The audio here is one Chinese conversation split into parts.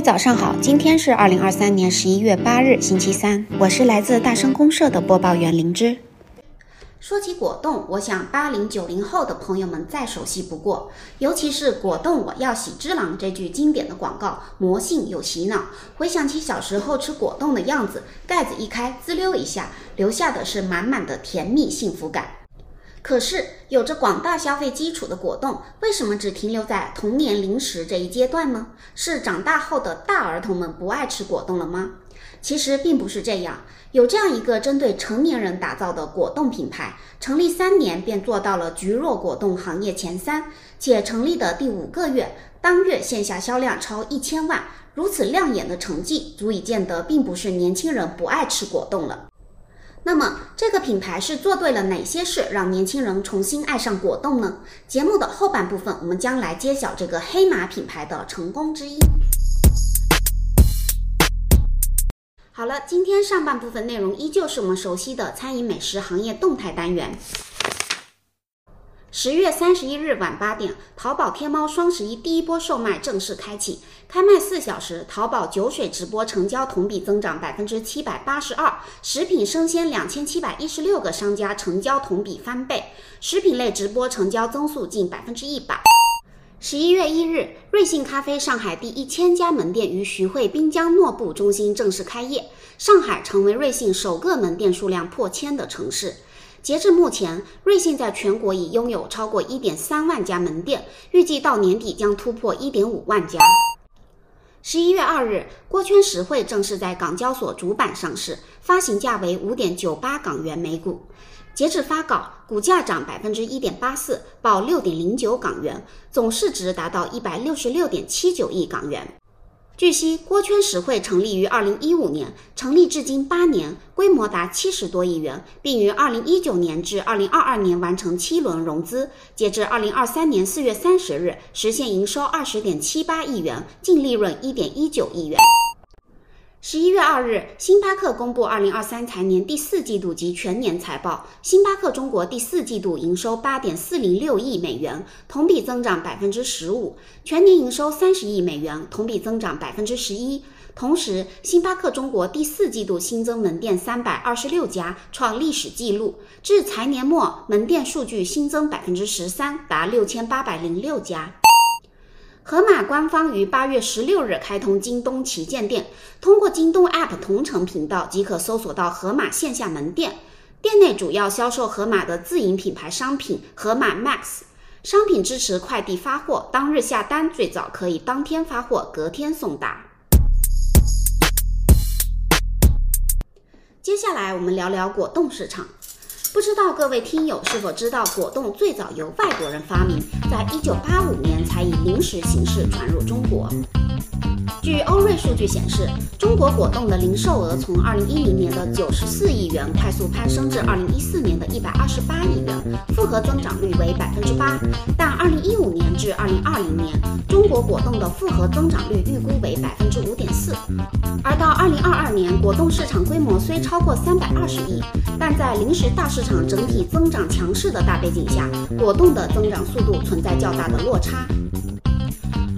早上好！今天是二零二三年十一月八日，星期三。我是来自大声公社的播报员灵芝。说起果冻，我想八零九零后的朋友们再熟悉不过，尤其是“果冻我要喜之郎”这句经典的广告，魔性又洗脑。回想起小时候吃果冻的样子，盖子一开，滋溜一下，留下的是满满的甜蜜幸福感。可是，有着广大消费基础的果冻，为什么只停留在童年零食这一阶段呢？是长大后的大儿童们不爱吃果冻了吗？其实并不是这样，有这样一个针对成年人打造的果冻品牌，成立三年便做到了菊若果冻行业前三，且成立的第五个月，当月线下销量超一千万，如此亮眼的成绩，足以见得并不是年轻人不爱吃果冻了。那么，这个品牌是做对了哪些事，让年轻人重新爱上果冻呢？节目的后半部分，我们将来揭晓这个黑马品牌的成功之一。好了，今天上半部分内容依旧是我们熟悉的餐饮美食行业动态单元。十月三十一日晚八点，淘宝天猫双十一第一波售卖正式开启。开卖四小时，淘宝酒水直播成交同比增长百分之七百八十二，食品生鲜两千七百一十六个商家成交同比翻倍，食品类直播成交增速近百分之一百。十一月一日，瑞幸咖啡上海第一千家门店于徐汇滨江诺布中心正式开业，上海成为瑞幸首个门店数量破千的城市。截至目前，瑞幸在全国已拥有超过一点三万家门店，预计到年底将突破一点五万家。十一月二日，锅圈实惠正式在港交所主板上市，发行价为五点九八港元每股。截至发稿，股价涨百分之一点八四，报六点零九港元，总市值达到一百六十六点七九亿港元。据悉，锅圈实惠成立于二零一五年，成立至今八年，规模达七十多亿元，并于二零一九年至二零二二年完成七轮融资。截至二零二三年四月三十日，实现营收二十点七八亿元，净利润一点一九亿元。十一月二日，星巴克公布二零二三财年第四季度及全年财报。星巴克中国第四季度营收八点四零六亿美元，同比增长百分之十五；全年营收三十亿美元，同比增长百分之十一。同时，星巴克中国第四季度新增门店三百二十六家，创历史纪录。至财年末，门店数据新增百分之十三，达六千八百零六家。盒马官方于八月十六日开通京东旗舰店，通过京东 App 同城频道即可搜索到盒马线下门店。店内主要销售盒马的自营品牌商品盒马 Max，商品支持快递发货，当日下单最早可以当天发货，隔天送达。接下来我们聊聊果冻市场。不知道各位听友是否知道，果冻最早由外国人发明，在一九八五年才以零食形式传入中国。据欧瑞数据显示，中国果冻的零售额从二零一零年的九十四亿元快速攀升至二零一四年的一百二十八亿元，复合增长率为百分之八。但二零一五年至二零二零年，中国果冻的复合增长率预估为百分之五点四。而到二零二二年，果冻市场规模虽超过三百二十亿，但在零食大市场整体增长强势的大背景下，果冻的增长速度存在较大的落差。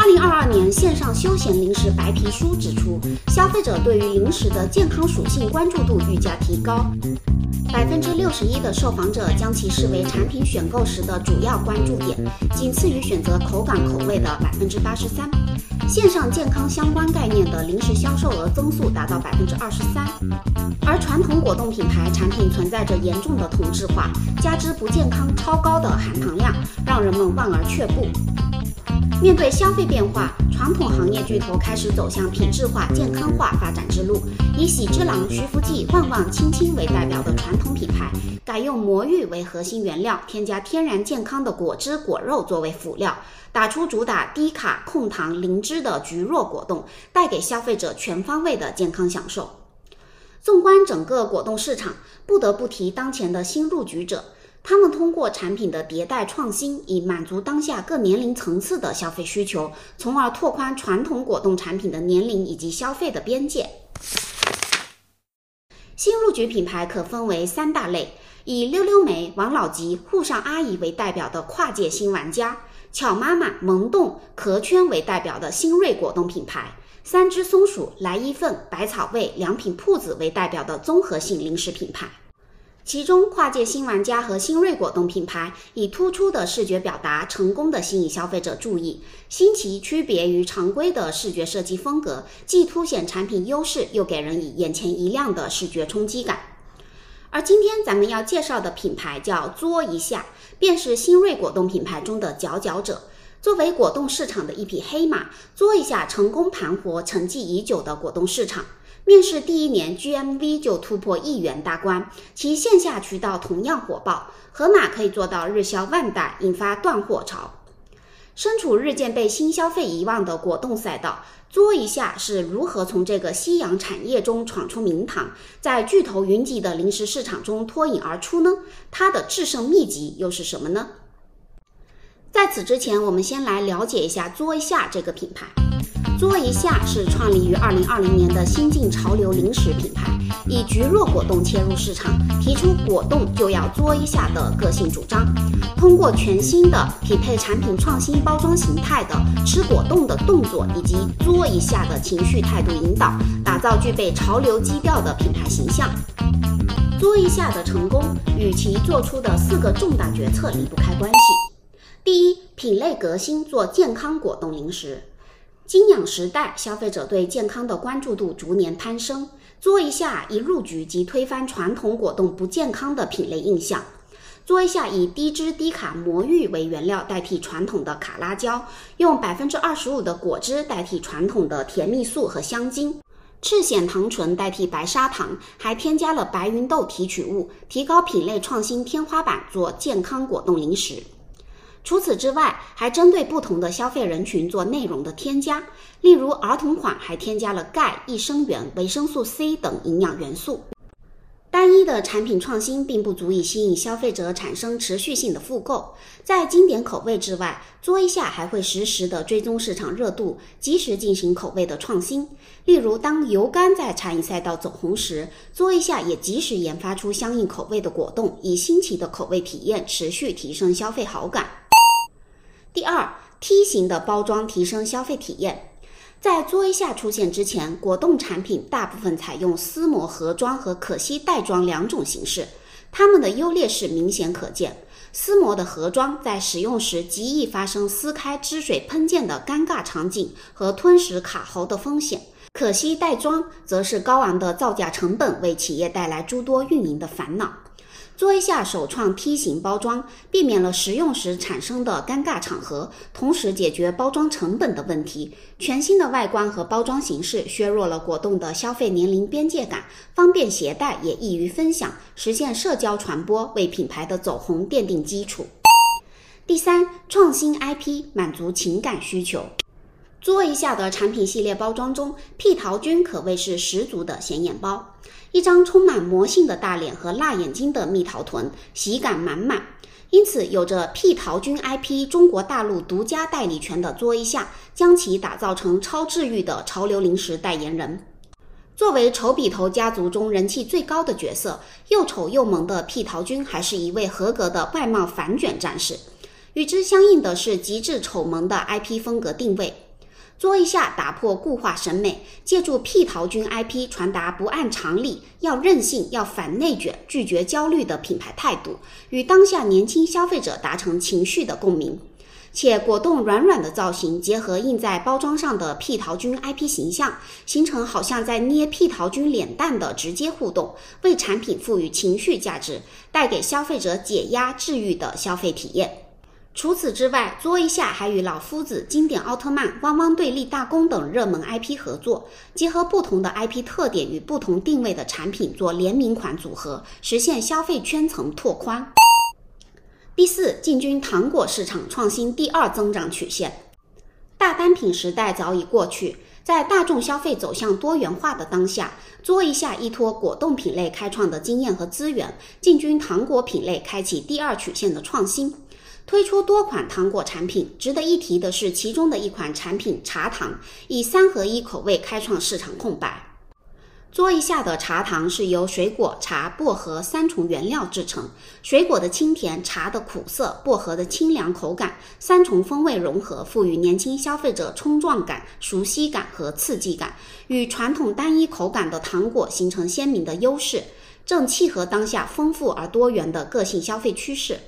二零二二年线上休闲零食白皮书指出，消费者对于零食的健康属性关注度愈加提高，百分之六十一的受访者将其视为产品选购时的主要关注点，仅次于选择口感口味的百分之八十三。线上健康相关概念的零食销售额增速达到百分之二十三，而传统果冻品牌产品存在着严重的同质化，加之不健康、超高的含糖量，让人们望而却步。面对消费变化，传统行业巨头开始走向品质化、健康化发展之路。以喜之郎、徐福记、旺旺、亲亲为代表的传统品牌，改用魔芋为核心原料，添加天然健康的果汁、果肉作为辅料，打出主打低卡、控糖、零脂的菊若果冻，带给消费者全方位的健康享受。纵观整个果冻市场，不得不提当前的新入局者。他们通过产品的迭代创新，以满足当下各年龄层次的消费需求，从而拓宽传统果冻产品的年龄以及消费的边界。新入局品牌可分为三大类：以溜溜梅、王老吉、沪上阿姨为代表的跨界新玩家；巧妈妈、萌动、壳圈为代表的新锐果冻品牌；三只松鼠、来一份、百草味、良品铺子为代表的综合性零食品牌。其中，跨界新玩家和新锐果冻品牌以突出的视觉表达，成功的吸引消费者注意。新奇区别于常规的视觉设计风格，既凸显产品优势，又给人以眼前一亮的视觉冲击感。而今天咱们要介绍的品牌叫“嘬一下”，便是新锐果冻品牌中的佼佼者。作为果冻市场的一匹黑马，“嘬一下”成功盘活沉寂已久的果冻市场。面试第一年，GMV 就突破亿元大关，其线下渠道同样火爆，盒马可以做到日销万袋，引发断货潮。身处日渐被新消费遗忘的果冻赛道，嘬一下是如何从这个夕阳产业中闯出名堂，在巨头云集的零食市场中脱颖而出呢？它的制胜秘籍又是什么呢？在此之前，我们先来了解一下嘬一下这个品牌。嘬一下是创立于二零二零年的新晋潮流零食品牌，以橘若果冻切入市场，提出果冻就要嘬一下的个性主张。通过全新的匹配产品创新包装形态的吃果冻的动作，以及嘬一下的情绪态度引导，打造具备潮流基调的品牌形象。嘬一下的成功与其做出的四个重大决策离不开关系。第一，品类革新，做健康果冻零食。精养时代，消费者对健康的关注度逐年攀升。做一下一入局即推翻传统果冻不健康的品类印象。做一下以低脂低卡魔芋为原料代替传统的卡拉胶，用百分之二十五的果汁代替传统的甜蜜素和香精，赤藓糖醇代替白砂糖，还添加了白芸豆提取物，提高品类创新天花板，做健康果冻零食。除此之外，还针对不同的消费人群做内容的添加，例如儿童款还添加了钙、益生元、维生素 C 等营养元素。单一的产品创新并不足以吸引消费者产生持续性的复购。在经典口味之外，嘬一下还会实时的追踪市场热度，及时进行口味的创新。例如，当油柑在茶饮赛道走红时，嘬一下也及时研发出相应口味的果冻，以新奇的口味体验持续提升消费好感。第二，梯形的包装提升消费体验。在桌一下出现之前，果冻产品大部分采用撕膜盒装和可吸袋装两种形式，它们的优劣势明显可见。撕膜的盒装在使用时极易发生撕开汁水喷溅的尴尬场景和吞食卡喉的风险，可吸袋装则是高昂的造价成本为企业带来诸多运营的烦恼。嘬一下首创梯形包装，避免了食用时产生的尴尬场合，同时解决包装成本的问题。全新的外观和包装形式削弱了果冻的消费年龄边界感，方便携带也易于分享，实现社交传播，为品牌的走红奠定基础。第三，创新 IP 满足情感需求。嘬一下的产品系列包装中，屁桃君可谓是十足的显眼包。一张充满魔性的大脸和辣眼睛的蜜桃臀，喜感满满。因此，有着屁桃君 IP 中国大陆独家代理权的嘬一下，将其打造成超治愈的潮流零食代言人。作为丑笔头家族中人气最高的角色，又丑又萌的屁桃君还是一位合格的外貌反卷战士。与之相应的是极致丑萌的 IP 风格定位。嘬一下，打破固化审美，借助屁桃君 IP 传达不按常理、要任性、要反内卷、拒绝焦虑的品牌态度，与当下年轻消费者达成情绪的共鸣。且果冻软软的造型，结合印在包装上的屁桃君 IP 形象，形成好像在捏屁桃君脸蛋的直接互动，为产品赋予情绪价值，带给消费者解压治愈的消费体验。除此之外，嘬一下还与老夫子、经典奥特曼、汪汪队立大功等热门 IP 合作，结合不同的 IP 特点与不同定位的产品做联名款组合，实现消费圈层拓宽。第四，进军糖果市场，创新第二增长曲线。大单品时代早已过去，在大众消费走向多元化的当下，嘬一下依托果冻品类开创的经验和资源，进军糖果品类，开启第二曲线的创新。推出多款糖果产品，值得一提的是，其中的一款产品茶糖以三合一口味开创市场空白。桌一下的茶糖是由水果、茶、薄荷三重原料制成，水果的清甜、茶的苦涩、薄荷的清凉口感，三重风味融合，赋予年轻消费者冲撞感、熟悉感和刺激感，与传统单一口感的糖果形成鲜明的优势，正契合当下丰富而多元的个性消费趋势。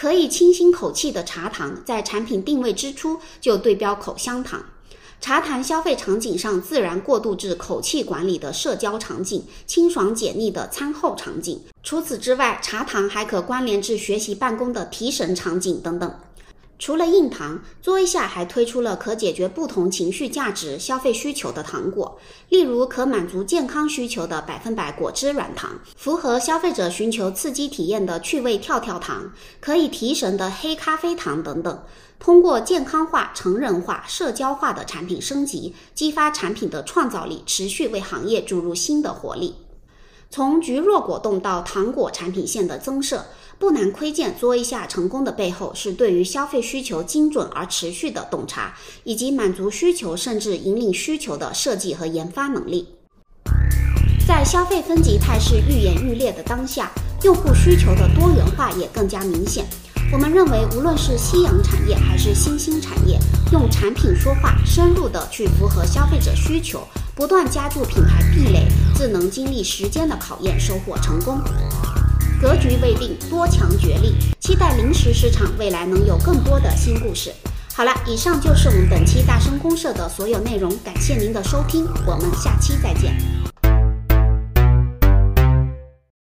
可以清新口气的茶糖，在产品定位之初就对标口香糖。茶糖消费场景上自然过渡至口气管理的社交场景、清爽解腻的餐后场景。除此之外，茶糖还可关联至学习办公的提神场景等等。除了硬糖，桌一下还推出了可解决不同情绪价值、消费需求的糖果，例如可满足健康需求的百分百果汁软糖，符合消费者寻求刺激体验的趣味跳跳糖，可以提神的黑咖啡糖等等。通过健康化、成人化、社交化的产品升级，激发产品的创造力，持续为行业注入新的活力。从橘若果冻到糖果产品线的增设，不难窥见卓一下成功的背后是对于消费需求精准而持续的洞察，以及满足需求甚至引领需求的设计和研发能力。在消费分级态势愈演愈烈的当下，用户需求的多元化也更加明显。我们认为，无论是夕阳产业还是新兴产业，用产品说话，深入的去符合消费者需求，不断加注品牌壁垒，自能经历时间的考验，收获成功。格局未定，多强角力，期待零食市场未来能有更多的新故事。好了，以上就是我们本期大声公社的所有内容，感谢您的收听，我们下期再见。